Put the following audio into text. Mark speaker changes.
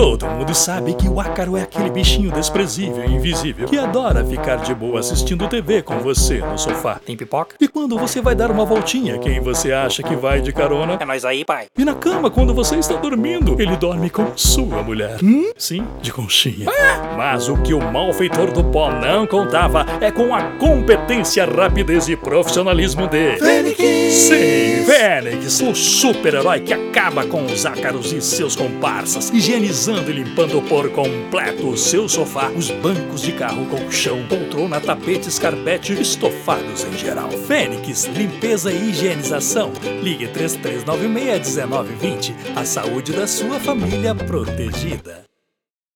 Speaker 1: Todo mundo sabe que o ácaro é aquele bichinho desprezível e invisível que adora ficar de boa assistindo TV com você no sofá.
Speaker 2: Tem pipoca?
Speaker 1: E quando você vai dar uma voltinha, quem você acha que vai de carona?
Speaker 2: É nós aí, pai.
Speaker 1: E na cama, quando você está dormindo, ele dorme com sua mulher.
Speaker 2: Hum?
Speaker 1: Sim, de conchinha. Mas o que o malfeitor do pó não contava é com a competência, rapidez e profissionalismo de...
Speaker 3: Fênix!
Speaker 1: Sim, Fênix, o super-herói que acaba com os ácaros e seus comparsas, higienizando e limpando por completo o seu sofá, os bancos de carro, colchão, poltrona, tapetes, carpete, estofados em geral. Fênix, limpeza e higienização. Ligue 3396 1920. A saúde da sua família protegida.